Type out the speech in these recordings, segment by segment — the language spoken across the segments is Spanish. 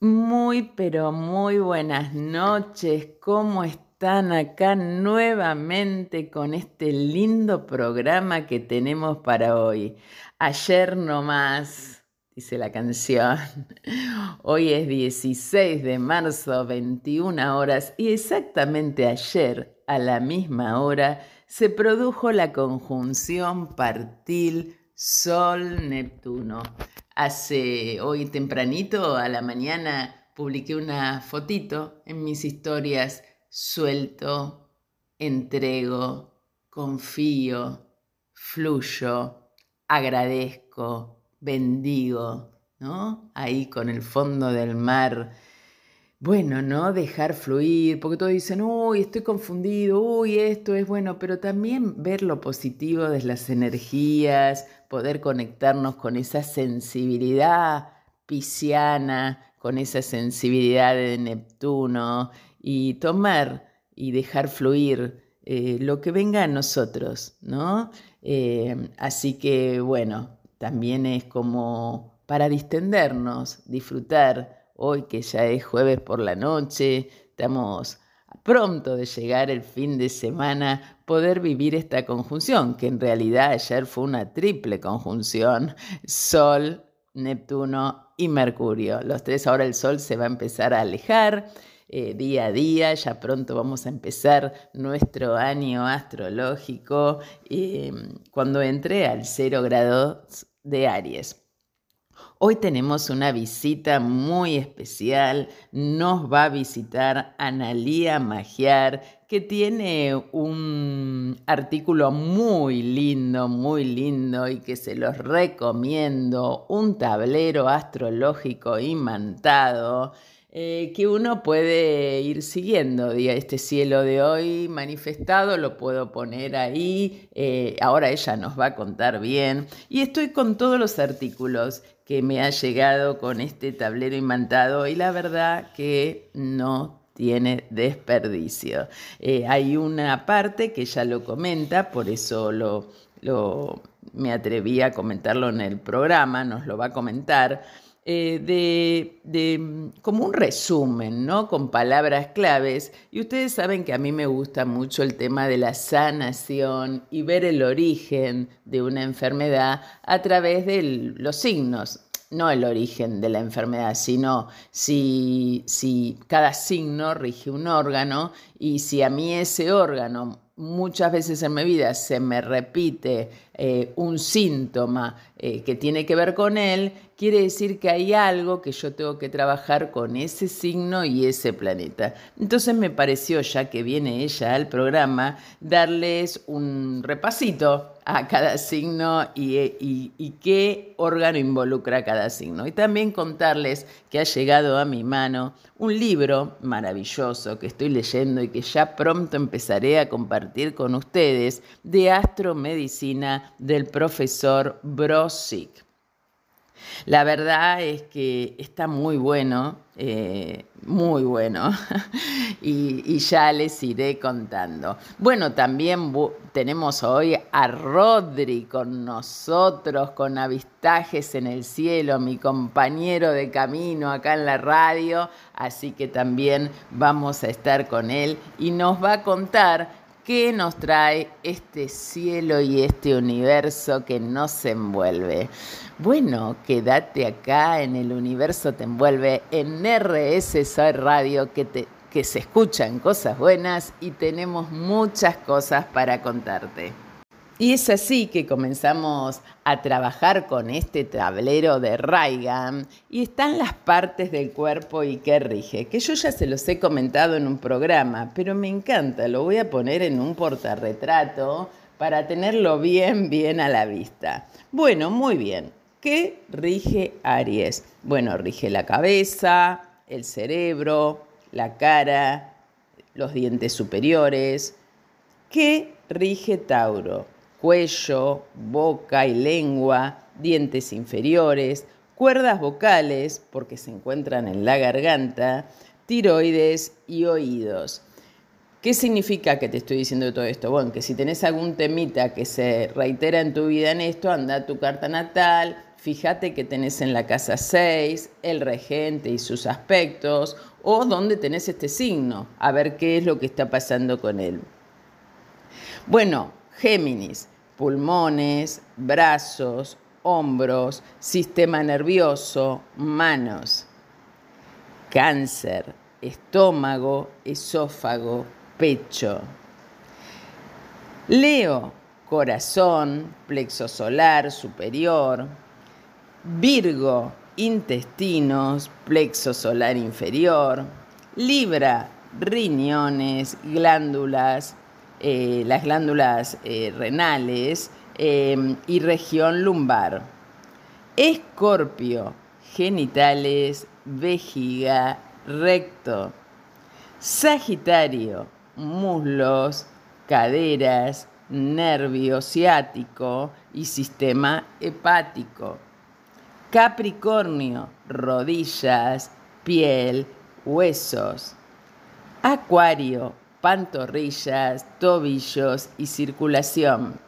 Muy, pero muy buenas noches. ¿Cómo están acá nuevamente con este lindo programa que tenemos para hoy? Ayer no más, dice la canción. Hoy es 16 de marzo, 21 horas, y exactamente ayer, a la misma hora, se produjo la conjunción partil Sol-Neptuno. Hace hoy tempranito a la mañana publiqué una fotito en mis historias, suelto, entrego, confío, fluyo, agradezco, bendigo, ¿no? Ahí con el fondo del mar bueno, ¿no? Dejar fluir, porque todos dicen, uy, estoy confundido, uy, esto es bueno, pero también ver lo positivo de las energías, poder conectarnos con esa sensibilidad pisciana, con esa sensibilidad de Neptuno y tomar y dejar fluir eh, lo que venga a nosotros, ¿no? Eh, así que, bueno, también es como para distendernos, disfrutar hoy que ya es jueves por la noche, estamos pronto de llegar el fin de semana, poder vivir esta conjunción, que en realidad ayer fue una triple conjunción, Sol, Neptuno y Mercurio. Los tres, ahora el Sol se va a empezar a alejar. Eh, día a día, ya pronto vamos a empezar nuestro año astrológico eh, cuando entre al cero grado de Aries. Hoy tenemos una visita muy especial. Nos va a visitar Analía Magiar, que tiene un artículo muy lindo, muy lindo y que se los recomiendo. Un tablero astrológico imantado. Eh, que uno puede ir siguiendo. este cielo de hoy manifestado lo puedo poner ahí. Eh, ahora ella nos va a contar bien. Y estoy con todos los artículos que me ha llegado con este tablero imantado y la verdad que no tiene desperdicio. Eh, hay una parte que ya lo comenta, por eso lo, lo, me atreví a comentarlo en el programa, nos lo va a comentar. Eh, de, de, como un resumen, ¿no? Con palabras claves. Y ustedes saben que a mí me gusta mucho el tema de la sanación y ver el origen de una enfermedad a través de los signos. No el origen de la enfermedad, sino si, si cada signo rige un órgano y si a mí ese órgano muchas veces en mi vida se me repite eh, un síntoma eh, que tiene que ver con él, quiere decir que hay algo que yo tengo que trabajar con ese signo y ese planeta. Entonces me pareció, ya que viene ella al programa, darles un repasito a cada signo y, qué órgano involucra cada signo. Y también contarles que ha llegado a mi mano un libro maravilloso que estoy leyendo y que ya pronto empezaré a compartir con ustedes de astromedicina del profesor Brosick. La verdad es que está muy bueno, eh, muy bueno, y, ya les iré contando. Bueno, también tenemos hoy a Rodri con nosotros, con avistajes en el cielo, mi compañero de camino acá en la radio, así que también vamos a estar con él y nos va a contar ¿Qué nos trae este cielo y este universo que nos envuelve? Bueno, quédate acá en el universo te envuelve en RS Radio que, te, que se escuchan cosas buenas y tenemos muchas cosas para contarte. Y es así que comenzamos a trabajar con este tablero de Raigan y están las partes del cuerpo y qué rige, que yo ya se los he comentado en un programa, pero me encanta, lo voy a poner en un portarretrato para tenerlo bien, bien a la vista. Bueno, muy bien. ¿Qué rige Aries? Bueno, rige la cabeza, el cerebro, la cara, los dientes superiores. ¿Qué rige Tauro? Cuello, boca y lengua, dientes inferiores, cuerdas vocales, porque se encuentran en la garganta, tiroides y oídos. ¿Qué significa que te estoy diciendo todo esto? Bueno, que si tenés algún temita que se reitera en tu vida en esto, anda a tu carta natal, fíjate que tenés en la casa 6, el regente y sus aspectos, o dónde tenés este signo, a ver qué es lo que está pasando con él. Bueno, Géminis, pulmones, brazos, hombros, sistema nervioso, manos. Cáncer, estómago, esófago, pecho. Leo, corazón, plexo solar superior. Virgo, intestinos, plexo solar inferior. Libra, riñones, glándulas, eh, las glándulas eh, renales em, y región lumbar. Escorpio, genitales, vejiga, recto. Sagitario, muslos, caderas, nervio ciático y sistema hepático. Capricornio, rodillas, piel, huesos. Acuario, pantorrillas, tobillos y circulación.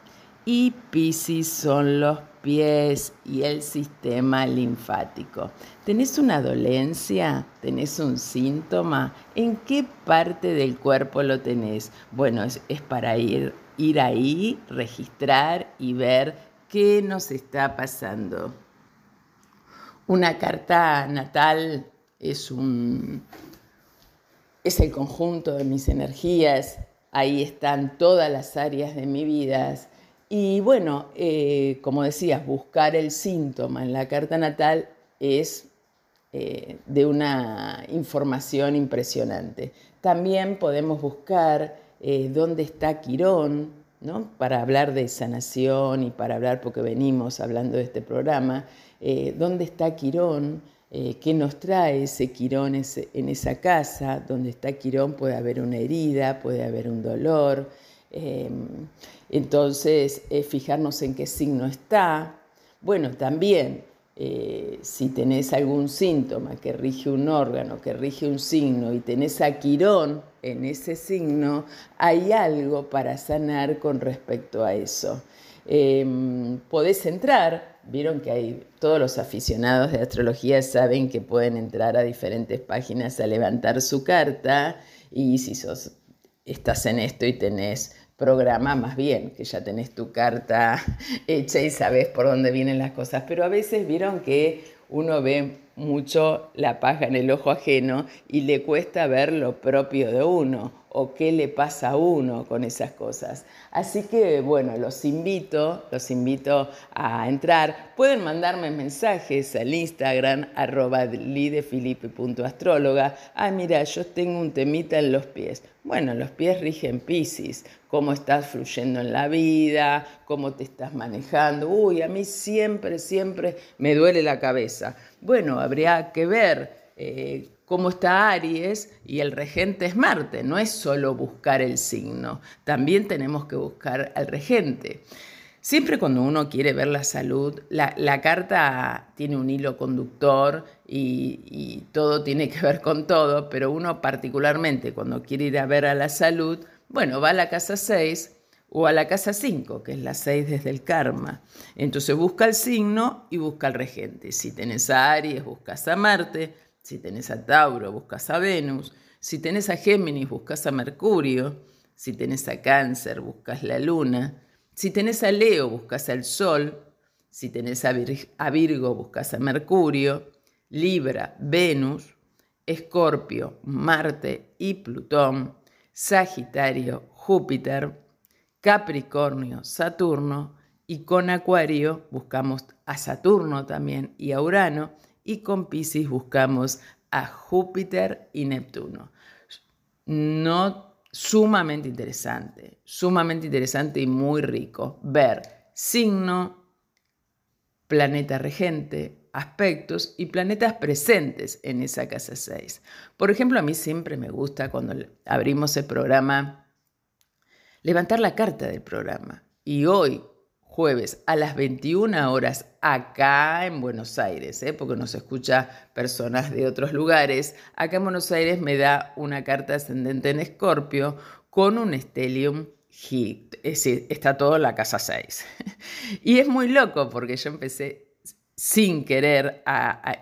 Y Piscis son los pies y el sistema linfático. ¿Tenés una dolencia? ¿Tenés un síntoma? ¿En qué parte del cuerpo lo tenés? Bueno, es, para ir, ir ahí, registrar y ver qué nos está pasando. Una carta natal es un es el conjunto de mis energías, ahí están todas las áreas de mi vida y bueno, eh, como decías, buscar el síntoma en la carta natal es eh, de una información impresionante. También podemos buscar eh, dónde está Quirón, ¿no? para hablar de sanación y para hablar, porque venimos hablando de este programa, dónde está Quirón, qué nos trae ese Quirón en esa casa, donde está Quirón puede haber una herida, puede haber un dolor. Em, entonces, eh, fijarnos en qué signo está. Bueno, también eh, si tenés algún síntoma que rige un órgano, que rige un signo y tenés a Quirón en ese signo, hay algo para sanar con respecto a eso. Em, podés entrar, vieron que hay todos los aficionados de astrología saben que pueden entrar a diferentes páginas a levantar su carta y si sos, estás en esto y tenés programa más bien, que ya tenés tu carta hecha y sabes por dónde vienen las cosas. Pero a veces vieron que uno ve mucho la paja en el ojo ajeno y le cuesta ver lo propio de uno o qué le pasa a uno con esas cosas. Así que bueno, los invito, los invito a entrar. Pueden mandarme mensajes al Instagram arroba lidefilipe.astróloga. Ah, mira, yo tengo un temita en los pies. Bueno, los pies rigen Pisces, cómo estás fluyendo en la vida, cómo te estás manejando. Uy, a mí siempre, siempre me duele la cabeza. Bueno, habría que ver. Eh, cómo está Aries y el regente es Marte. No es solo buscar el signo, también tenemos que buscar al regente. Siempre cuando uno quiere ver la salud, la, carta tiene un hilo conductor y, y, todo tiene que ver con todo, pero uno particularmente cuando quiere ir a ver a la salud, bueno, va a la casa 6 o a la casa 5, que es la 6 desde el karma. Entonces busca el signo y busca el regente. Si tenés a Aries, buscas a Marte. Si tenés a Tauro, buscas a Venus. Si tenés a Géminis, buscas a Mercurio. Si tenés a Cáncer, buscas la Luna. Si tenés a Leo, buscas al Sol. Si tenés a, Virgo, buscas a Mercurio. Libra, Venus. Escorpio, Marte y Plutón. Sagitario, Júpiter. Capricornio, Saturno. Y con Acuario buscamos a Saturno también y a Urano y con Pisces buscamos a Júpiter y Neptuno. No sumamente interesante, sumamente interesante y muy rico ver signo, planeta regente, aspectos y planetas presentes en esa casa 6. Por ejemplo, a mí siempre me gusta cuando abrimos el programa levantar la carta del programa. Y hoy, jueves a las 21 horas acá en Buenos Aires, ¿eh? porque nos escucha personas de otros lugares. Acá en Buenos Aires me da una carta ascendente en Escorpio con un Stellium Hit. Es decir, está todo en la casa 6. y es muy loco porque yo empecé sin querer,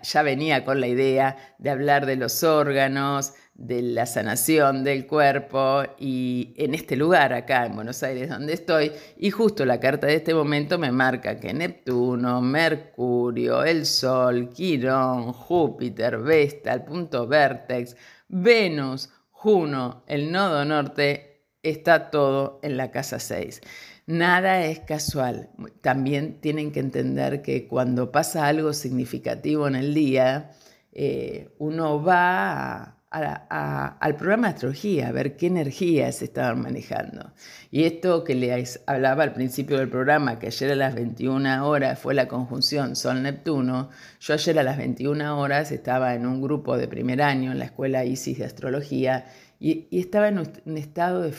ya venía con la idea de hablar de los órganos, de la sanación del cuerpo y en este lugar acá en Buenos Aires donde estoy y justo la carta de este momento me marca que Neptuno, Mercurio, el Sol, Quirón, Júpiter, Vesta, el punto vértex, Venus, Juno, el nodo norte, está todo en la casa 6. Nada es casual. También tienen que entender que cuando pasa algo significativo en el día, eh, uno va al programa de astrología a ver qué energías estaban manejando. Y esto que les hablaba al principio del programa, que ayer a las 21 horas fue la conjunción Sol-Neptuno, yo ayer a las 21 horas estaba en un grupo de primer año en la escuela ISIS de astrología y, estaba en un estado de,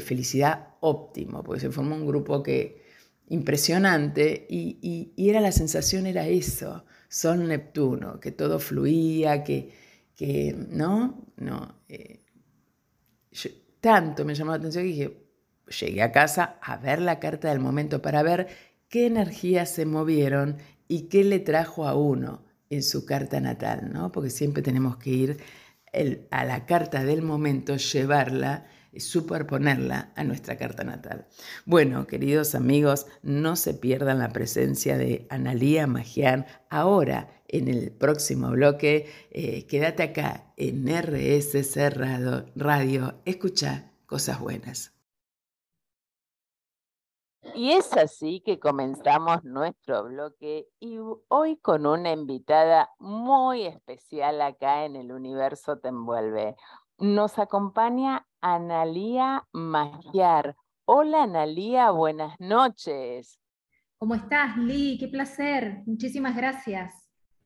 felicidad óptimo, porque se formó un grupo que impresionante y, era la sensación era eso, Sol Neptuno, que todo fluía, que, que no, no, eh, tanto me llamó la atención que dije, llegué a casa a ver la carta del momento para ver qué energías se movieron y qué le trajo a uno en su carta natal, ¿no? Porque siempre tenemos que ir a la carta del momento, llevarla, superponerla a nuestra carta natal. Bueno, queridos amigos, no se pierdan la presencia de Analía Magián ahora en el próximo bloque. Eh, quédate acá en RSC Radio, escucha cosas buenas. Y es así que comenzamos nuestro bloque y hoy con una invitada muy especial acá en el universo te envuelve. Nos acompaña Analía Magiar. Hola Analía, buenas noches. ¿Cómo estás, Lee? Qué placer. Muchísimas gracias.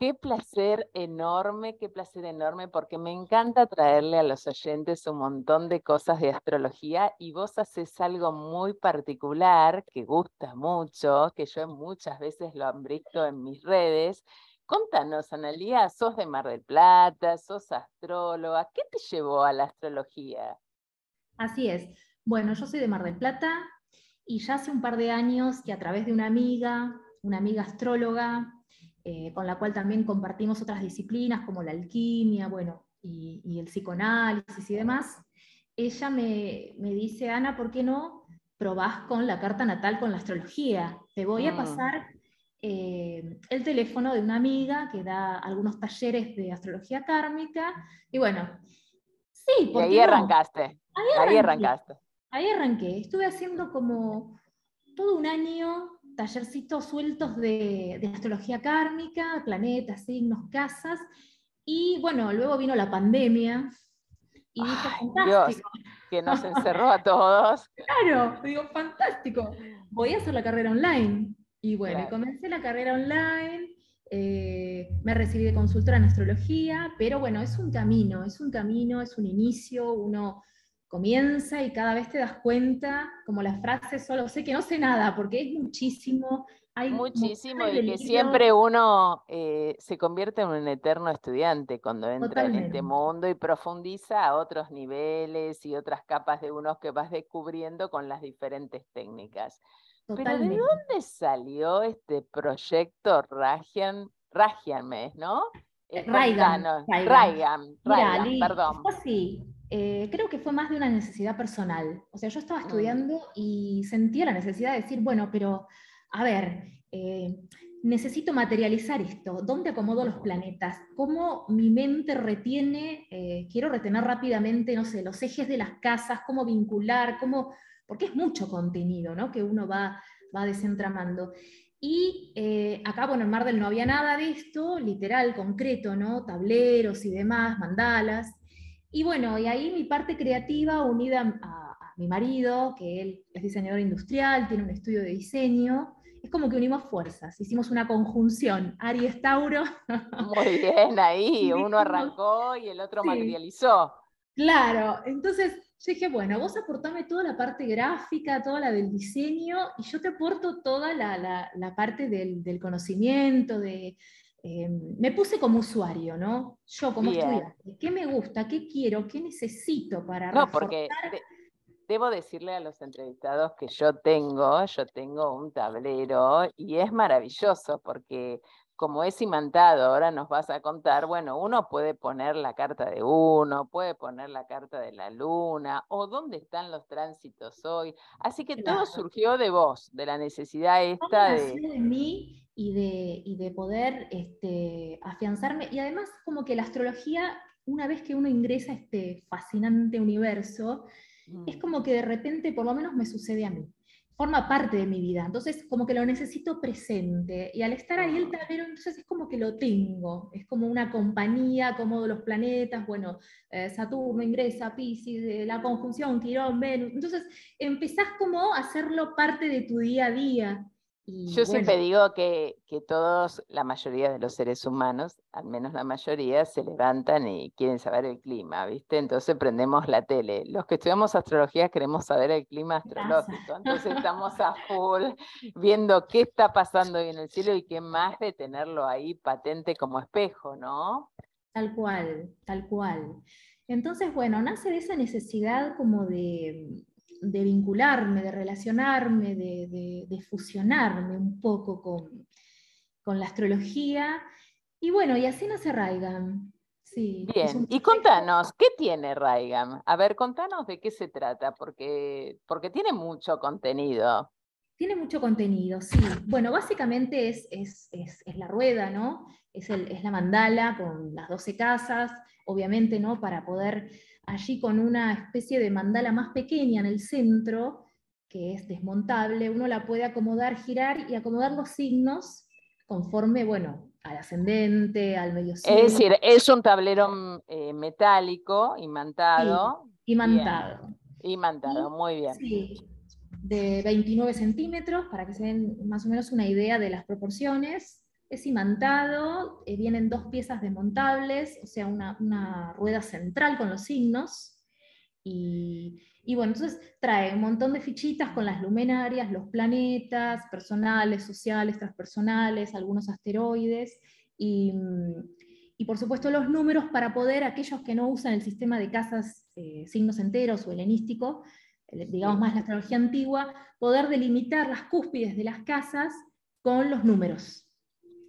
Qué placer enorme, qué placer enorme, porque me encanta traerle a los oyentes un montón de cosas de astrología y vos haces algo muy particular que gusta mucho, que yo muchas veces lo han visto en mis redes. Contanos, Analía, sos de Mar del Plata, sos astróloga, ¿qué te llevó a la astrología? Así es. Bueno, yo soy de Mar del Plata y ya hace un par de años que a través de una amiga, una amiga astróloga, eh, con la cual también compartimos otras disciplinas como la alquimia, bueno, y, el psicoanálisis y demás, ella me, dice, Ana, ¿por qué no probás con la carta natal, con la astrología? Te voy a mm. pasar eh, el teléfono de una amiga que da algunos talleres de astrología kármica, y bueno, sí. Y ahí arrancaste. Ahí arrancaste. Ahí arranqué. Estuve haciendo como todo un año tallercitos sueltos de, astrología kármica, planetas, signos, casas. Y bueno, luego vino la pandemia. Y dije, fantástico. que nos encerró a todos. claro, digo, fantástico. Voy a hacer la carrera online. Y bueno, comencé la carrera online. Eh, me recibí de consultora en astrología, pero bueno, es un camino, es un camino, es un inicio, uno comienza y cada vez te das cuenta, como la frase, solo sé que no sé nada, porque es muchísimo. Hay muchísimo y que siempre uno eh, se convierte en un eterno estudiante cuando entra en este mundo y profundiza a otros niveles y otras capas de unos que vas descubriendo con las diferentes técnicas. Pero ¿de dónde salió este proyecto Ragian, Ragian ¿no? Raigan, Raigan, Raigan, perdón. Sí, eh, creo que fue más de una necesidad personal. O sea, yo estaba mm. estudiando y sentía la necesidad de decir, bueno, pero a ver, eh, necesito materializar esto. ¿Dónde acomodo los planetas? ¿Cómo mi mente retiene, eh, quiero retener rápidamente, no sé, los ejes de las casas, cómo vincular, cómo, porque es mucho contenido, ¿no? Que uno va, va desentramando. Y acá, bueno, en Mar no había nada de esto, literal, concreto, ¿no? Tableros y demás, mandalas. Y bueno, y ahí mi parte creativa unida a, mi marido, que él es diseñador industrial, tiene un estudio de diseño, es como que unimos fuerzas, hicimos una conjunción, Aries Tauro. Muy bien, ahí, uno arrancó y el otro materializó. Claro, entonces yo dije, bueno, vos aportame toda la parte gráfica, toda la del diseño, y yo te aporto toda la, parte del, del, conocimiento, de, eh, me puse como usuario, ¿no? Yo como estudiante, ¿qué me gusta? ¿Qué quiero? ¿Qué necesito para No, porque debo decirle a los entrevistados que yo tengo, yo tengo un tablero y es maravilloso porque como es imantado, ahora nos vas a contar, bueno, uno puede poner la carta de uno, puede poner la carta de la luna, o dónde están los tránsitos hoy. Así que todo surgió de vos, de la necesidad esta de... de mí y de, y de poder este, afianzarme. Y además como que la astrología, una vez que uno ingresa a este fascinante universo, es mm. como que de repente, por lo menos me sucede a mí. Forma parte de mi vida, entonces como que lo necesito presente. Y al estar ahí el tablero, entonces es como que lo tengo, es como una compañía, como los planetas, bueno, eh, Saturno ingresa, Pisces, eh, la conjunción, Quirón, Venus, entonces empezás como a hacerlo parte de tu día a día yo siempre digo que, todos, la mayoría de los seres humanos, al menos la mayoría, se levantan y quieren saber el clima, ¿viste? Entonces prendemos la tele. Los que estudiamos astrología queremos saber el clima astrológico, entonces estamos a full viendo qué está pasando hoy en el cielo y qué más de tenerlo ahí patente como espejo, ¿no? Tal cual, tal cual. Entonces, bueno, nace de esa necesidad como de, de vincularme, de relacionarme, de, fusionarme un poco con, la astrología. Y bueno, y así nace Raigam. Sí, Bien, y contanos, ¿qué tiene Raigam? A ver, contanos de qué se trata, porque, porque tiene mucho contenido. Tiene mucho contenido, sí. Bueno, básicamente es, es, la rueda, ¿no? Es, es, la mandala con las 12 casas, obviamente, ¿no? Para poder allí con una especie de mandala más pequeña en el centro, que es desmontable, uno la puede acomodar, girar y acomodar los signos conforme, bueno, al ascendente, al medio signo. Es decir, es un tablero mm, eh, metálico, imantado. Sí, imantado. Imantado, muy bien. Sí, de 29 centímetros, para que se den más o menos una idea de las proporciones es imantado, eh, vienen dos piezas desmontables, o sea, una, rueda central con los signos, y, bueno, entonces trae un montón de fichitas con las luminarias, los planetas, personales, sociales, transpersonales, algunos asteroides, y, por supuesto los números para poder, aquellos que no usan el sistema de casas eh, signos enteros o helenístico, eh, digamos más la astrología antigua, poder delimitar las cúspides de las casas con los números.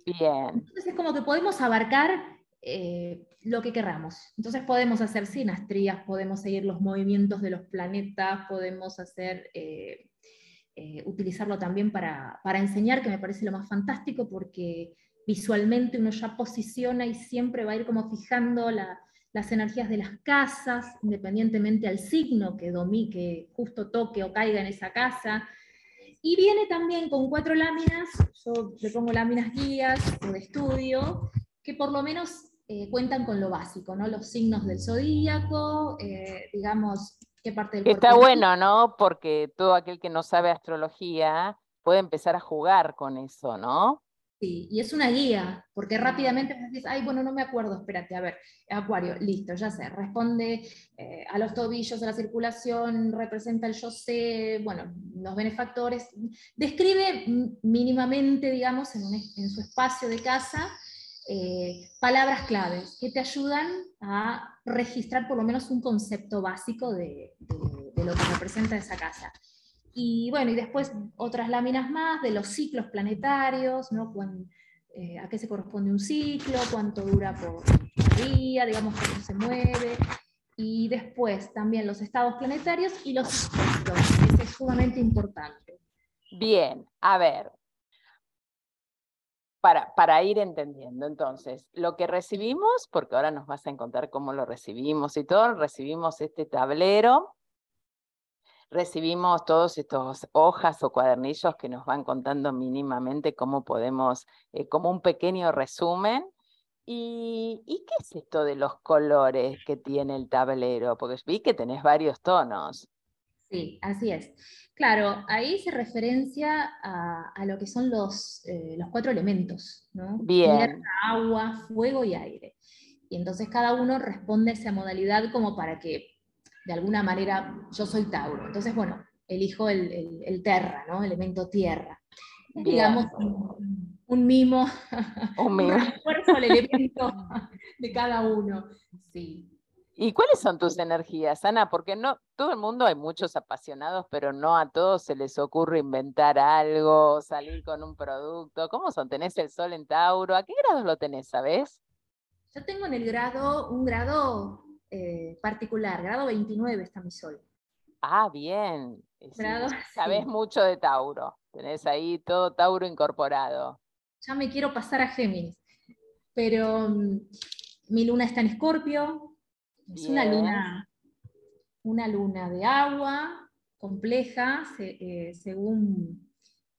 Entonces es como que podemos abarcar eh, lo que queramos. Entonces podemos hacer sinastrías, podemos seguir los movimientos de los planetas, podemos hacer, eh, eh, utilizarlo también para, enseñar, que me parece lo más fantástico, porque visualmente uno ya posiciona y siempre va a ir como fijando las energías de las casas, independientemente al signo que, domine, que justo toque o caiga en esa casa. Y viene también con cuatro láminas, yo le pongo láminas guías o de estudio, que por lo menos eh, cuentan con lo básico, ¿no? Los signos del zodíaco, eh, digamos, qué parte del Está bueno, ¿no? Porque todo aquel que no sabe astrología puede empezar a jugar con eso, ¿no? Sí, y es una guía, porque rápidamente dices, ay, bueno, no me acuerdo, espérate, a ver, Acuario, listo, ya sé, responde eh, a los tobillos, a la circulación, representa el yo sé, bueno, los benefactores, describe mínimamente, digamos, en, su espacio de casa, eh, palabras claves que te ayudan a registrar por lo menos un concepto básico de lo que representa esa casa. Y bueno, y después otras láminas más de los ciclos planetarios, ¿no? Eh, a qué se corresponde un ciclo, cuánto dura por día, digamos, cómo se mueve. Y después también los estados planetarios y los ciclos, que es sumamente importante. Bien, a ver, para, para, ir entendiendo. Entonces, lo que recibimos, porque ahora nos vas a contar cómo lo recibimos y todo, recibimos este tablero recibimos todos estos hojas o cuadernillos que nos van contando mínimamente cómo podemos, eh, como un pequeño resumen. ¿Y, qué es esto de los colores que tiene el tablero? Porque vi que tenés varios tonos. Sí, así es. Claro, ahí se referencia a, lo que son los, eh, los cuatro elementos, ¿no? Bien. Tierra, agua, fuego y aire. Y entonces cada uno responde a esa modalidad como para que de alguna manera, yo soy Tauro, entonces, bueno, elijo el, terra, ¿no? Elemento tierra. digamos un, mimo, un, mimo. refuerzo al elemento de cada uno. Sí. ¿Y cuáles son tus energías, Ana? Porque no, todo el mundo hay muchos apasionados, pero no a todos se les ocurre inventar algo, salir con un producto. ¿Cómo son? ¿Tenés el sol en Tauro? ¿A qué grado lo tenés, sabes? Yo tengo en el grado, un grado eh, particular, grado 29 está mi sol. Ah, bien. sabes mucho de Tauro. Tenés ahí todo Tauro incorporado. Ya me quiero pasar a Géminis. Pero mm, mi luna está en Escorpio, es una luna, una luna de agua compleja, eh, según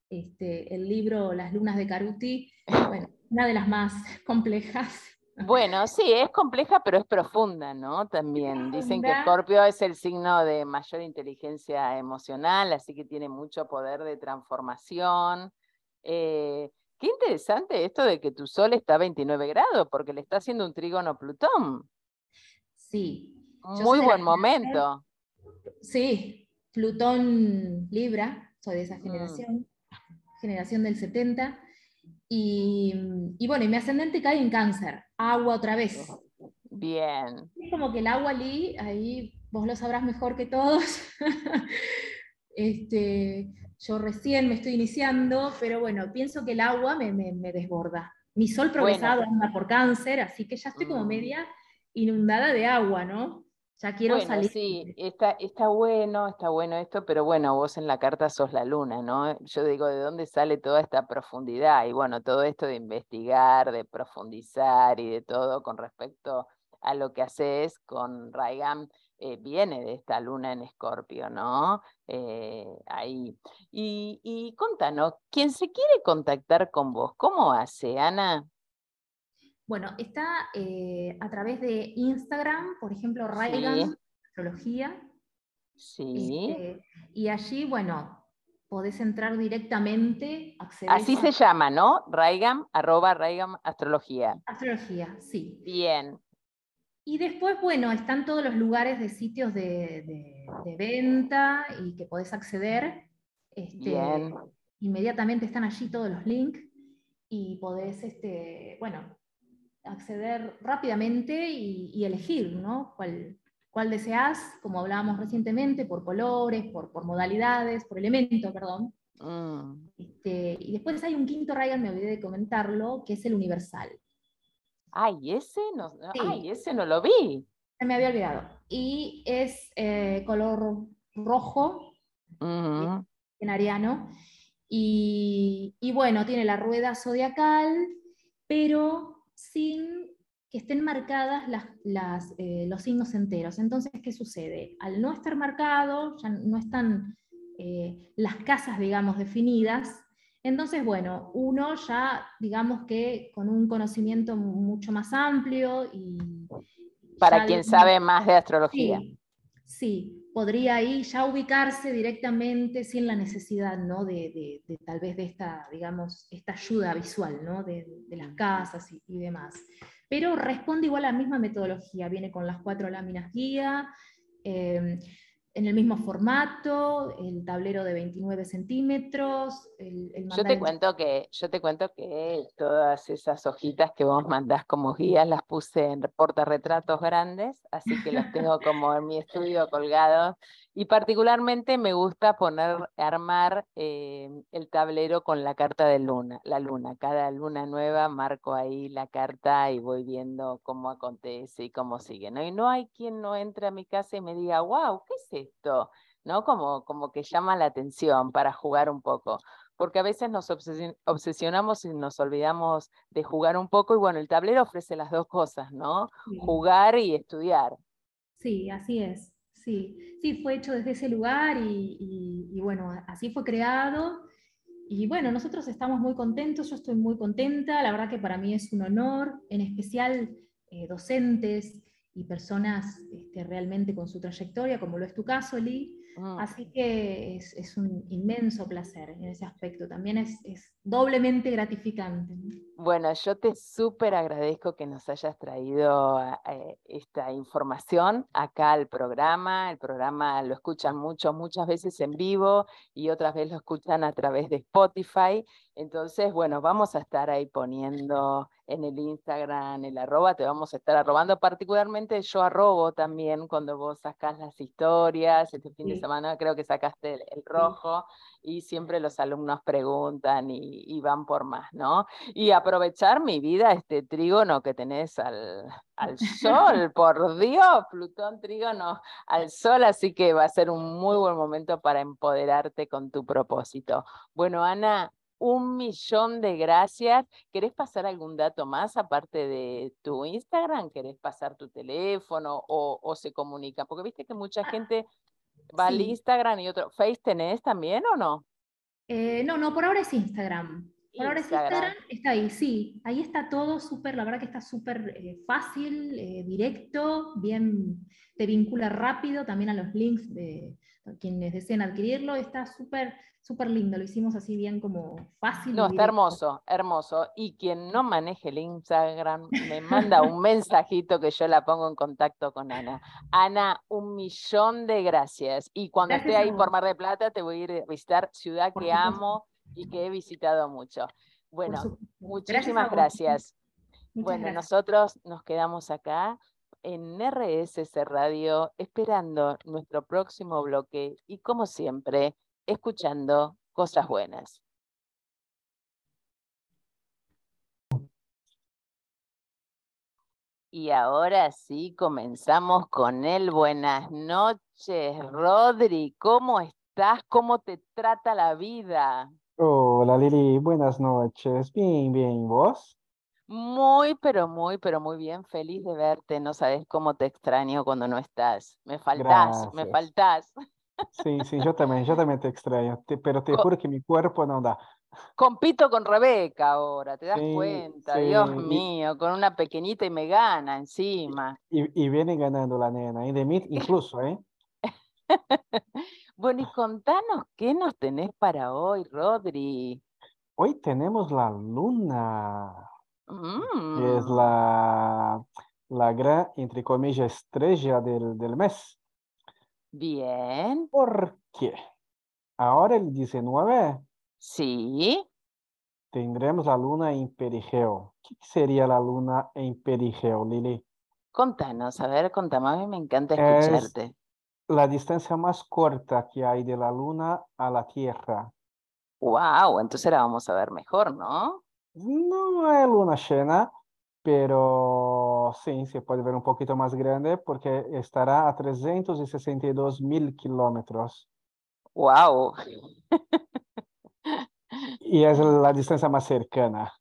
este, el libro Las lunas de Caruti, una de las más complejas. Bueno, sí, es compleja, pero es profunda, ¿no? También dicen que Escorpio es el signo de mayor inteligencia emocional, así que tiene mucho poder de transformación. Eh, qué interesante esto de que tu sol está a 29 grados, porque le está haciendo un trígono Plutón. Sí. Muy buen momento. Sí, Plutón Libra, soy de esa mm. generación, generación del 70. Y, bueno, y mi ascendente cae en cáncer, agua otra vez. Bien. Es como que el agua, Lee, ahí vos lo sabrás mejor que todos. este, yo recién me estoy iniciando, pero bueno, pienso que el agua me, desborda. Mi sol progresado anda por cáncer, así que ya estoy como mm. media inundada de agua, ¿no? Ya quiero salir. Sí, está, está bueno, está bueno esto, pero bueno, vos en la carta sos la luna, ¿no? Yo digo, ¿de dónde sale toda esta profundidad? Y bueno, todo esto de investigar, de profundizar y de todo con respecto a lo que haces con Raigan, eh, viene de esta luna en Escorpio, ¿no? Eh, ahí. Y, y contanos, quien se quiere contactar con vos, ¿cómo hace, Ana? Bueno, está eh, a través de Instagram, por ejemplo, Raigan Astrología. Sí. Este, y allí, bueno, podés entrar directamente, acceder Así se llama, ¿no? Raigan, arroba Raigan Astrología. Astrología, sí. Bien. Y después, bueno, están todos los lugares de sitios de, venta y que podés acceder. Este, Bien. Inmediatamente están allí todos los links y podés, este, bueno, acceder rápidamente y, elegir, ¿no? ¿Cuál, cuál deseas, como hablábamos recientemente, por colores, por, por modalidades, por elementos, perdón. Mm. Este, y después hay un quinto Ryan, me olvidé de comentarlo, que es el universal. Ay, ese no, ay, ese no lo vi. Se me había olvidado. Y es eh, color rojo, en ariano. Y, y, bueno, tiene la rueda zodiacal, pero sin que estén marcadas eh, los signos enteros. Entonces, ¿qué sucede? Al no estar marcado, ya no están eh, las casas, digamos, definidas, entonces, bueno, uno ya, digamos que con un conocimiento mucho más amplio y... Para quien sabe más de astrología. Sí, podría ahí ya ubicarse directamente sin la necesidad, ¿no? De, tal vez de esta, digamos, esta ayuda visual, ¿no? De, las casas y, demás. Pero responde igual a la misma metodología, viene con las cuatro láminas guía, eh, en el mismo formato, el tablero de 29 centímetros. yo, te cuento que, yo te cuento que todas esas hojitas que vos mandás como guías las puse en portarretratos grandes, así que las tengo como en mi estudio colgados y particularmente me gusta poner, armar eh, el tablero con la carta de luna, la luna. Cada luna nueva marco ahí la carta y voy viendo cómo acontece y cómo sigue. ¿no? Y no hay quien no entre a mi casa y me diga, wow, ¿qué es esto? ¿No? Como, como que llama la atención para jugar un poco. Porque a veces nos obsesionamos y nos olvidamos de jugar un poco y bueno, el tablero ofrece las dos cosas, ¿no? Jugar y estudiar. Sí, así es. Sí, sí, fue hecho desde ese lugar y, bueno, así fue creado. Y bueno, nosotros estamos muy contentos, yo estoy muy contenta, la verdad que para mí es un honor, en especial eh, docentes y personas este, realmente con su trayectoria, como lo es tu caso, Lee, Ah. Así que es, un inmenso placer en ese aspecto, también es, doblemente gratificante. Bueno, yo te súper agradezco que nos hayas traído eh, esta información acá al programa. El programa lo escuchan mucho, muchas veces en vivo y otras veces lo escuchan a través de Spotify. Entonces, bueno, vamos a estar ahí poniendo en el Instagram, el arroba, te vamos a estar arrobando. Particularmente yo arrobo también cuando vos sacás las historias. Este fin de semana creo que sacaste el, rojo y siempre los alumnos preguntan y, van por más, ¿no? Y aprovechar mi vida, este trígono que tenés al, al sol, por Dios, Plutón trígono al sol, así que va a ser un muy buen momento para empoderarte con tu propósito. Bueno, Ana, un millón de gracias. ¿Querés pasar algún dato más aparte de tu Instagram? ¿Querés pasar tu teléfono o, se comunica? Porque viste que mucha ah, gente va al Instagram y otro. ¿Face tenés también o no? Eh, no, no, por ahora es Instagram. Es Instagram, está ahí, sí. Ahí está todo súper, la verdad que está súper eh, fácil, eh, directo, bien, te vincula rápido también a los links de quienes deseen adquirirlo. Está súper súper lindo, lo hicimos así bien como fácil. No, está hermoso, hermoso. Y quien no maneje el Instagram me manda un mensajito que yo la pongo en contacto con Ana. Ana, un millón de gracias. Y cuando esté ahí por Mar de Plata te voy a ir a visitar ciudad que amo y que he visitado mucho. Bueno, muchísimas gracias. bueno, nosotros nos quedamos acá en RSS Radio esperando nuestro próximo bloque y como siempre escuchando cosas buenas. Y ahora sí, comenzamos con él. Buenas noches, Rodri. ¿Cómo estás? ¿Cómo te trata la vida? Hola Lili, buenas noches. Bien, bien, ¿vos? Muy, pero muy, pero muy bien. Feliz de verte. No sabes cómo te extraño cuando no estás. Me faltás, me faltás. Sí, sí, yo también, yo también te extraño, pero te juro que mi cuerpo no da. Compito con Rebeca ahora, ¿te das cuenta? Dios mío, con una pequeñita y me gana encima. Y, viene ganando la nena, y de mí incluso, ¿eh? bueno, y contanos, ¿qué nos tenés para hoy, Rodri? Hoy tenemos la luna, que es mm. la, la gran, entre comillas, estrella del, del mes. Bien. ¿Por qué? Ahora el 19 Sí. tendremos la luna en perigeo. ¿Qué sería la luna en perigeo, Lili? Contanos, a ver, contame, a mí me encanta escucharte. La distancia más corta que hay de la luna a la Tierra. Wow, entonces la vamos a ver mejor, ¿no? No es luna llena, pero sí, se puede ver un poquito más grande porque estará a 362 mil kilómetros. ¡Wow! y es la distancia más cercana.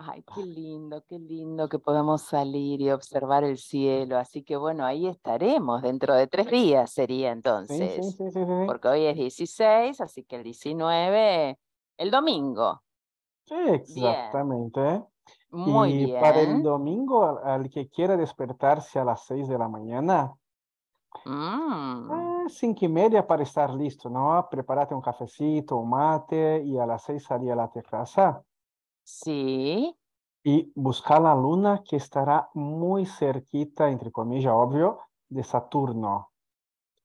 Ay, qué lindo, qué lindo que podamos salir y observar el cielo. Así que bueno, ahí estaremos dentro de tres días sería entonces. Sí, sí, sí, porque hoy es 16, así que el 19, el domingo. Exactamente. Muy y para el domingo, al, que quiera despertarse a las seis de la mañana, mm. eh, cinco y media para estar listo, ¿no? Prepárate un cafecito, un mate y a las seis salir a la terraza. Sí. Y buscar la luna que estará muy cerquita, entre comillas, obvio, de Saturno.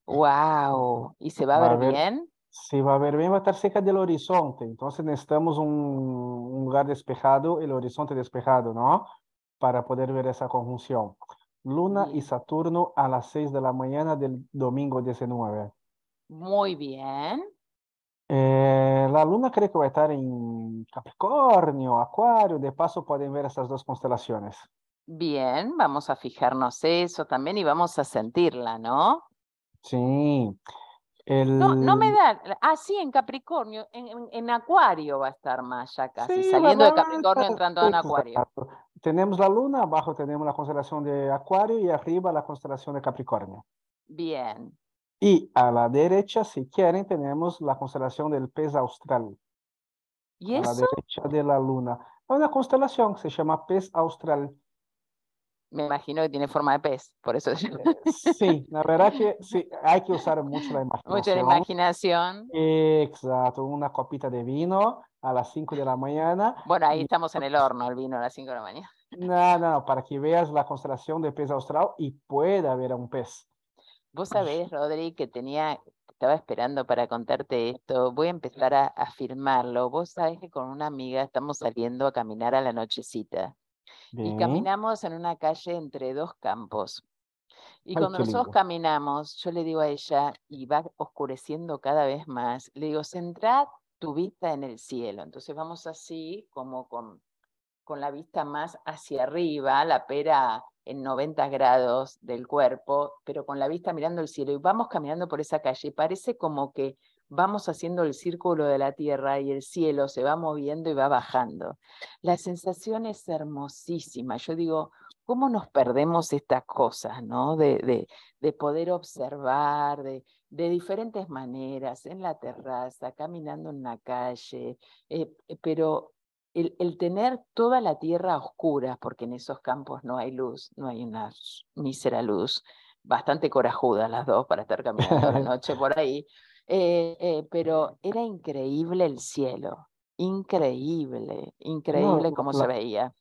Wow. ¿Y se va, a ver bien? Sí, va a ver bien, va a estar cerca del horizonte. Entonces necesitamos un, lugar despejado, el horizonte despejado, ¿no? Para poder ver esa conjunción. Luna y Saturno a las 6 de la mañana del domingo 19. Muy bien. Eh, la luna creo que va a estar en Capricornio, Acuario. De paso pueden ver esas dos constelaciones. Bien, vamos a fijarnos eso también y vamos a sentirla, ¿no? Sí. No, no me da. Ah, sí, en Capricornio, en, en, Acuario va a estar más ya casi, saliendo de Capricornio, entrando en Acuario. Tenemos la luna, abajo tenemos la constelación de Acuario y arriba la constelación de Capricornio. Bien. Y a la derecha, si quieren, tenemos la constelación del pez austral. ¿Y eso? A la derecha de la luna. Una constelación que se llama pez austral me imagino que tiene forma de pez, por eso. Sí, la verdad que sí, hay que usar mucho la imaginación. Mucha la imaginación. Exacto, una copita de vino a las 5 de la mañana. Bueno, ahí estamos en el horno, el vino a las 5 de la mañana. No, no, para que veas la constelación de pez austral y pueda haber un pez. Vos sabés, Rodri, que tenía, estaba esperando para contarte esto. Voy a empezar a, a firmarlo. Vos sabés que con una amiga estamos saliendo a caminar a la nochecita Y caminamos en una calle entre dos campos. Y cuando nosotros caminamos, yo le digo a ella, y va oscureciendo cada vez más, le digo, centrad tu vista en el cielo. Entonces vamos así, como con, con la vista más hacia arriba, la pera en 90 grados del cuerpo, pero con la vista mirando el cielo. Y vamos caminando por esa calle y parece como que vamos haciendo el círculo de la tierra y el cielo se va moviendo y va bajando. La sensación es hermosísima. Yo digo, ¿cómo nos perdemos estas cosas, ¿no? De, de, poder observar de, de, diferentes maneras, en la terraza, caminando en la calle, eh, eh, pero el, el, tener toda la tierra oscura, porque en esos campos no hay luz, no hay una mísera luz, bastante corajudas las dos para estar caminando la noche por ahí, eh, eh, pero era increíble el cielo, increíble, increíble como se veía.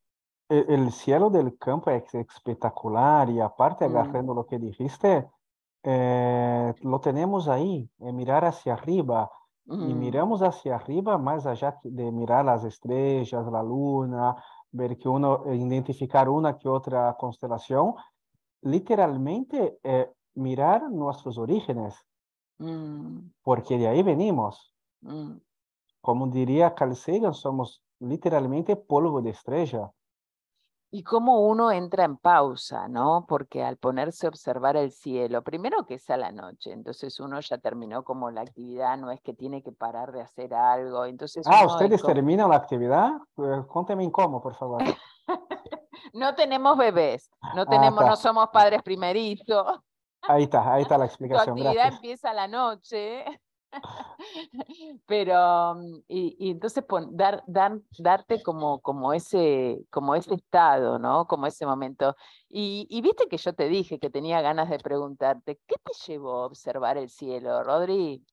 E, el, cielo del campo es espectacular y aparte, mm. agarrando lo que dijiste, eh, lo tenemos ahí, mirar hacia arriba. Y mm. miramos hacia arriba, más allá de mirar las estrellas, la luna, ver que uno, identificar una que otra constelación, literalmente mirar nuestros orígenes. Mm. Porque de ahí venimos. Mm. Como diría Carl Sagan, somos literalmente polvo de estrella. Y cómo uno entra en pausa, ¿no? Porque al ponerse a observar el cielo, primero que es a la noche, entonces uno ya terminó como la actividad, no es que tiene que parar de hacer algo. Entonces ah, ¿ustedes terminan la actividad? Pues, cuénteme cómo, por favor. no tenemos bebés, no, ah, tenemos, no somos padres primerizos. Ahí está, ahí está la explicación. Tu actividad empieza a la noche. Pero, mm, y, entonces dar, dar, darte como, como, ese, como ese estado, ¿no? Como ese momento. Y, viste que yo te dije que tenía ganas de preguntarte, ¿qué te llevó a observar el cielo, Rodri?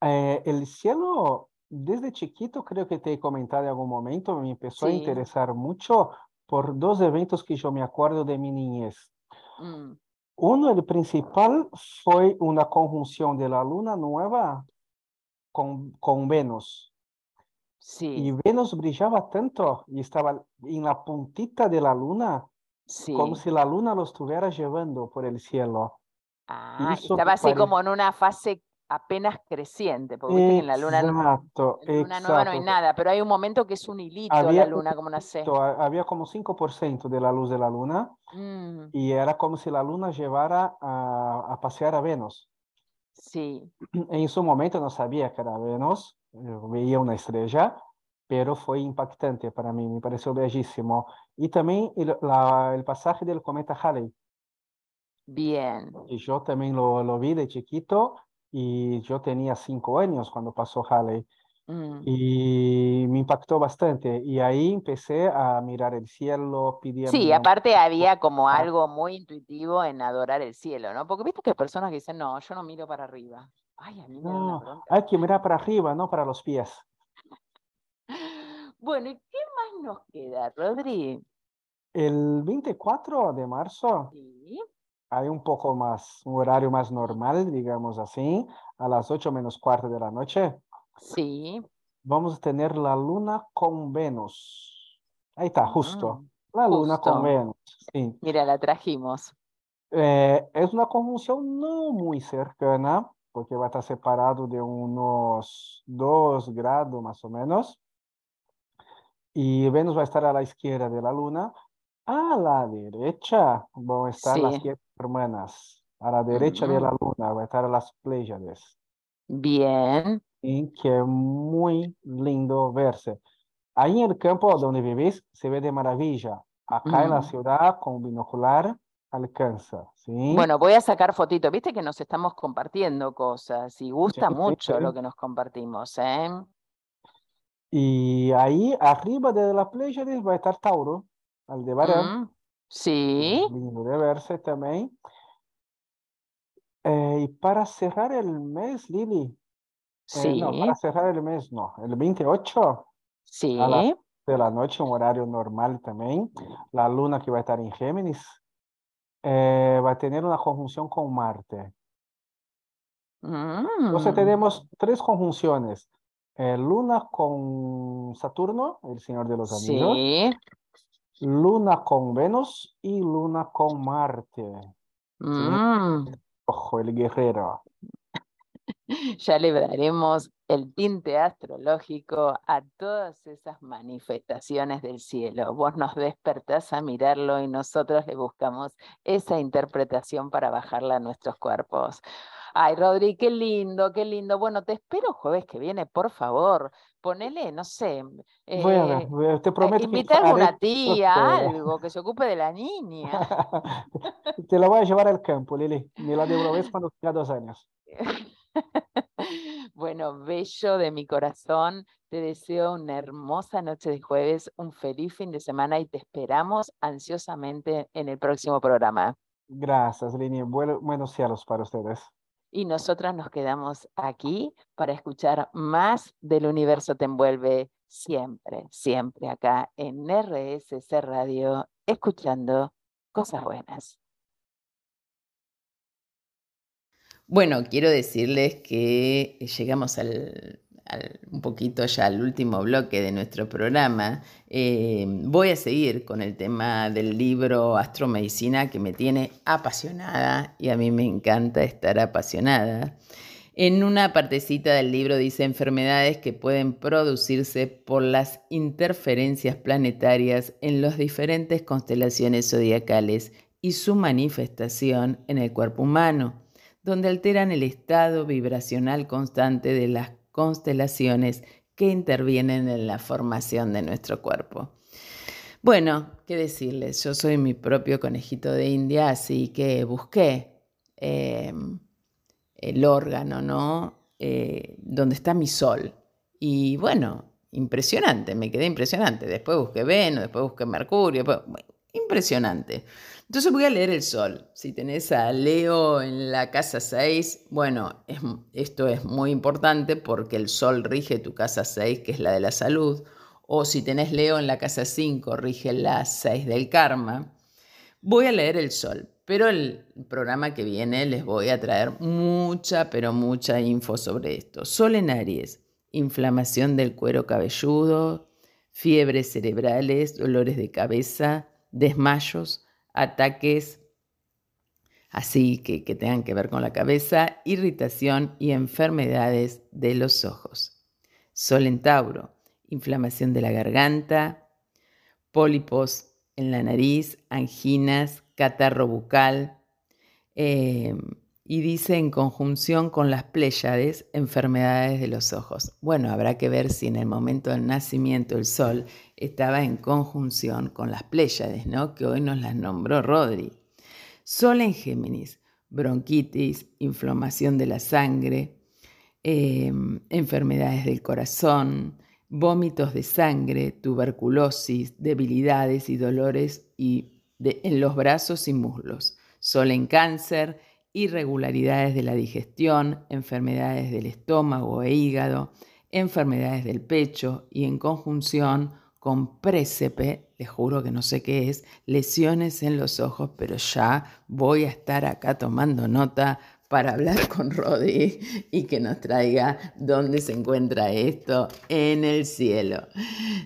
Eh, el cielo, desde chiquito, creo que te he comentado en algún momento, me empezó a interesar mucho por dos eventos que yo me acuerdo de mi niñez. Mm. Uno, el principal, fue una conjunción de la luna nueva con, con Venus. Sí. Y Venus brillaba tanto y estaba en la puntita de la luna, sí. como si la luna lo estuviera llevando por el cielo. Ah, estaba así como en una fase apenas creciente, porque en la luna, exacto, en la luna nueva no hay nada, pero hay un momento que es un hilito la luna, como una C. Había como 5% de la luz de la luna mm. y era como si la luna llevara a, a, pasear a Venus. Sí. En su momento no sabía que era Venus, veía una estrella, pero fue impactante para mí, me pareció bellísimo. Y también el, la, el pasaje del cometa Halley. Bien. Y yo también lo, lo vi de chiquito y yo tenía cinco años cuando pasó Halley. Mm. Y me impactó bastante. Y ahí empecé a mirar el cielo, pidiendo... Sí, aparte había como algo muy intuitivo en adorar el cielo, ¿no? Porque viste que hay personas que dicen, no, yo no miro para arriba. Ay, a mí me no, hay que mirar para arriba, no para los pies. bueno, ¿y qué más nos queda, Rodri? El 24 de marzo ¿Sí? Hay un poco más, un horario más normal, digamos así, a las 8 menos cuarto de la noche. Sí. Vamos a tener la luna con Venus. Ahí está, justo. Mm, la luna con Venus. Sí. Mira, la trajimos. Eh, es una conjunción no muy cercana, porque va a estar separado de unos 2 grados más o menos. Y Venus va a estar a la izquierda de la luna. A la derecha van a estar las siete hermanas. A la derecha de la luna van a estar las Pléyades. Bien. Y que muy lindo verse. Ahí en el campo donde vivís se ve de maravilla. Acá en la ciudad con binocular alcanza. ¿sí? Bueno, voy a sacar fotito. Viste que nos estamos compartiendo cosas y gusta mucho lo que nos compartimos. ¿eh? Y ahí arriba de la Pléyades va a estar Tauro. Aldebarán. Mm, sí. Lindo de verse también. Eh, y para cerrar el mes, Lili. Eh, sí. no, para cerrar el mes, no. El 28. Sí. de la noche, un horario normal también. La luna que va a estar en Géminis eh, va a tener una conjunción con Marte. Entonces mm. tenemos tres conjunciones. luna con Saturno, el Señor de los Anillos. Sí Luna con Venus y Luna con Marte. Mm. Ojo, el guerrero. Ya le daremos el tinte astrológico a todas esas manifestaciones del cielo. Vos nos despertás a mirarlo y nosotros le buscamos esa interpretación para bajarla a nuestros cuerpos. Ay, Rodri, qué lindo, qué lindo. Bueno, te espero jueves que viene, por favor. Ponele, no sé. bueno, eh, te prometo. Invitar a una tía, algo, que se ocupe de la niña. te la voy a llevar al campo, Lili. Me la vez cuando tenga dos años. bueno, bello de mi corazón. Te deseo una hermosa noche de jueves, un feliz fin de semana y te esperamos ansiosamente en el próximo programa. Gracias, Lini. buenos cielos para ustedes y nosotras nos quedamos aquí para escuchar más del universo te envuelve siempre, siempre acá en RSC Radio, escuchando cosas buenas. Bueno, quiero decirles que llegamos al un poquito ya al último bloque de nuestro programa, eh, voy a seguir con el tema del libro Astromedicina que me tiene apasionada y a mí me encanta estar apasionada. En una partecita del libro dice enfermedades que pueden producirse por las interferencias planetarias en las diferentes constelaciones zodiacales y su manifestación en el cuerpo humano, donde alteran el estado vibracional constante de las constelaciones que intervienen en la formación de nuestro cuerpo. Bueno, qué decirles, yo soy mi propio conejito de India, así que busqué em, el órgano, ¿no? Eh, donde está mi sol. Y bueno, impresionante, me quedé impresionante. Después busqué Venus, después busqué Mercurio, impresionante. Entonces voy a leer el sol. Si tenés a Leo en la casa 6, bueno, esto es muy importante porque el sol rige tu casa 6, que es la de la salud. O si tenés Leo en la casa 5, rige la 6 del karma. Voy a leer el sol, pero el programa que viene les voy a traer mucha, pero mucha info sobre esto. Sol en Aries, inflamación del cuero cabelludo, fiebres cerebrales, dolores de cabeza, desmayos, ataques así que, que tengan que ver con la cabeza, irritación y enfermedades de los ojos. Sol en Tauro, inflamación de la garganta, pólipos en la nariz, anginas, catarro bucal, eh, y dice en conjunción con las Pléyades, enfermedades de los ojos. Bueno, habrá que ver si en el momento del nacimiento el Sol estaba en conjunción con las Pléyades, ¿no? Que hoy nos las nombró Rodri. Sol en Géminis, bronquitis, inflamación de la sangre, em, enfermedades del corazón, vómitos de sangre, tuberculosis, debilidades y dolores y en los brazos y muslos. Sol en cáncer, irregularidades de la digestión, enfermedades del estómago e hígado, enfermedades del pecho y en conjunción con présepe, les juro que no sé qué es, lesiones en los ojos, pero ya voy a estar acá tomando nota para hablar con Rodi y que nos traiga dónde se encuentra esto en el cielo.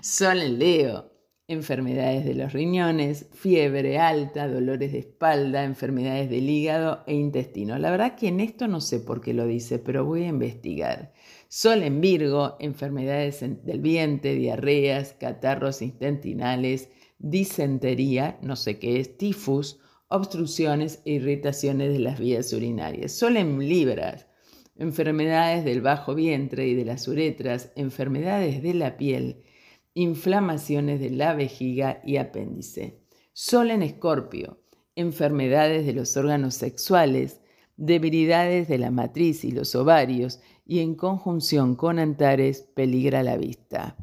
Sol en Leo, enfermedades de los riñones, fiebre alta, dolores de espalda, enfermedades del hígado e intestino. La verdad que en esto no sé por qué lo dice, pero voy a investigar. Sol en Virgo, enfermedades del vientre, diarreas, catarros intestinales, disentería, no sé qué es, tifus, obstrucciones e irritaciones de las vías urinarias. Sol en Libras, enfermedades del bajo vientre y de las uretras, enfermedades de la piel, inflamaciones de la vejiga y apéndice. Sol en escorpio, enfermedades de los órganos sexuales, debilidades de la matriz y los ovarios y en conjunción con Antares peligra la vista.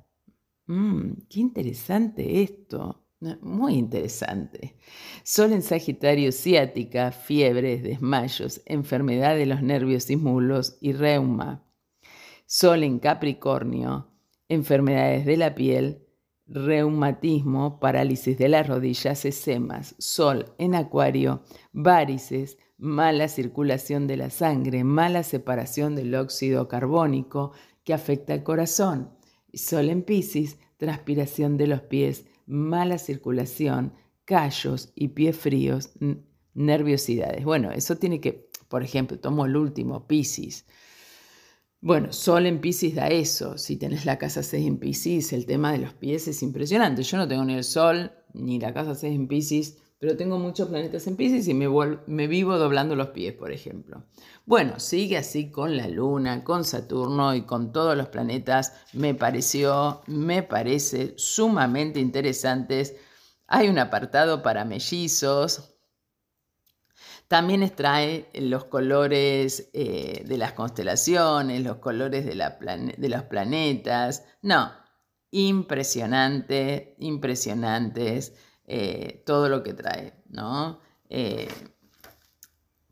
Mmm, qué interesante esto. Muy interesante. Sol en Sagitario, ciática, fiebres, desmayos, enfermedad de los nervios y muslos y reuma. Sol en Capricornio, enfermedades de la piel, reumatismo, parálisis de las rodillas, esemas, sol en acuario, varices, mala circulación de la sangre, mala separación del óxido carbónico que afecta al corazón, sol en piscis, transpiración de los pies, mala circulación, callos y pies fríos, nerviosidades. Bueno, eso tiene que, por ejemplo, tomo el último, Pisces. Bueno, Sol en Pisces da eso. Si tenés la casa 6 en Pisces, el tema de los pies es impresionante. Yo no tengo ni el Sol ni la casa 6 en Pisces, pero tengo muchos planetas en Pisces y me, vivo doblando los pies, por ejemplo. Bueno, sigue así con la Luna, con Saturno y con todos los planetas. Me pareció, me parece sumamente interesantes. Hay un apartado para mellizos. También extrae los colores eh, de las constelaciones, los colores de, de los planetas. No, impresionante, impresionantes. Eh, todo lo que trae, ¿no? Eh,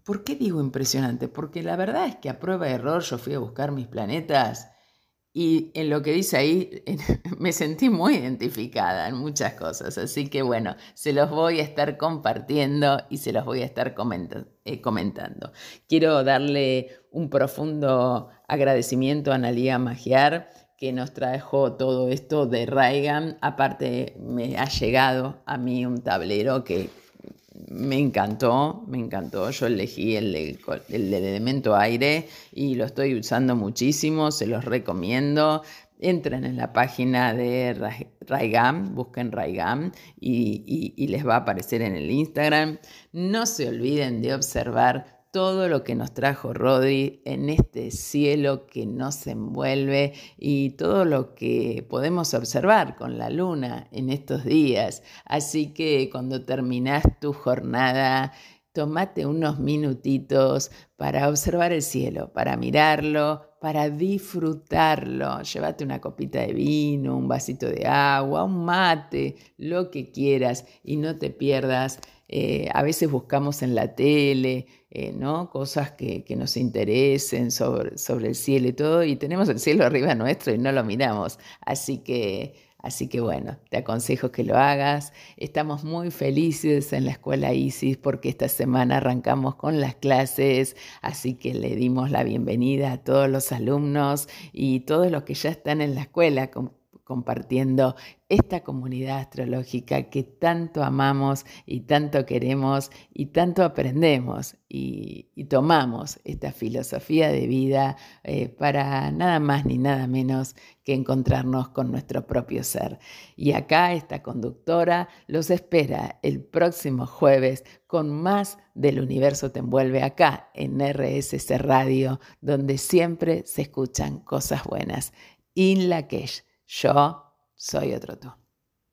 ¿Por qué digo impresionante? Porque la verdad es que a prueba de error yo fui a buscar mis planetas y en lo que dice ahí me sentí muy identificada en muchas cosas. Así que bueno, se los voy a estar compartiendo y se los voy a estar eh, comentando. Quiero darle un profundo agradecimiento a Analia Magiar que nos trajo todo esto de Raigan. Aparte, me ha llegado a mí un tablero que me encantó, me encantó. Yo elegí el, el, del elemento aire y lo estoy usando muchísimo, se los recomiendo. Entren en la página de Raigam, busquen Raigam y, y les va a aparecer en el Instagram. No se olviden de observar todo lo que nos trajo Rodri en este cielo que nos envuelve y todo lo que podemos observar con la luna en estos días. Así que cuando terminas tu jornada, tomate unos minutitos para observar el cielo, para mirarlo, para disfrutarlo. Llévate una copita de vino, un vasito de agua, un mate, lo que quieras y no te pierdas. Eh, a veces buscamos en la tele eh, ¿no? cosas que, nos interesen sobre, sobre, el cielo y todo, y tenemos el cielo arriba nuestro y no lo miramos. Así que, así que bueno, te aconsejo que lo hagas. Estamos muy felices en la escuela ISIS porque esta semana arrancamos con las clases, así que le dimos la bienvenida a todos los alumnos y todos los que ya están en la escuela compartiendo esta comunidad astrológica que tanto amamos y tanto queremos y tanto aprendemos y, tomamos esta filosofía de vida eh, para nada más ni nada menos que encontrarnos con nuestro propio ser. Y acá esta conductora los espera el próximo jueves con más del universo te envuelve acá en RSC Radio, donde siempre se escuchan cosas buenas. In Lakesh yo soy otro tú.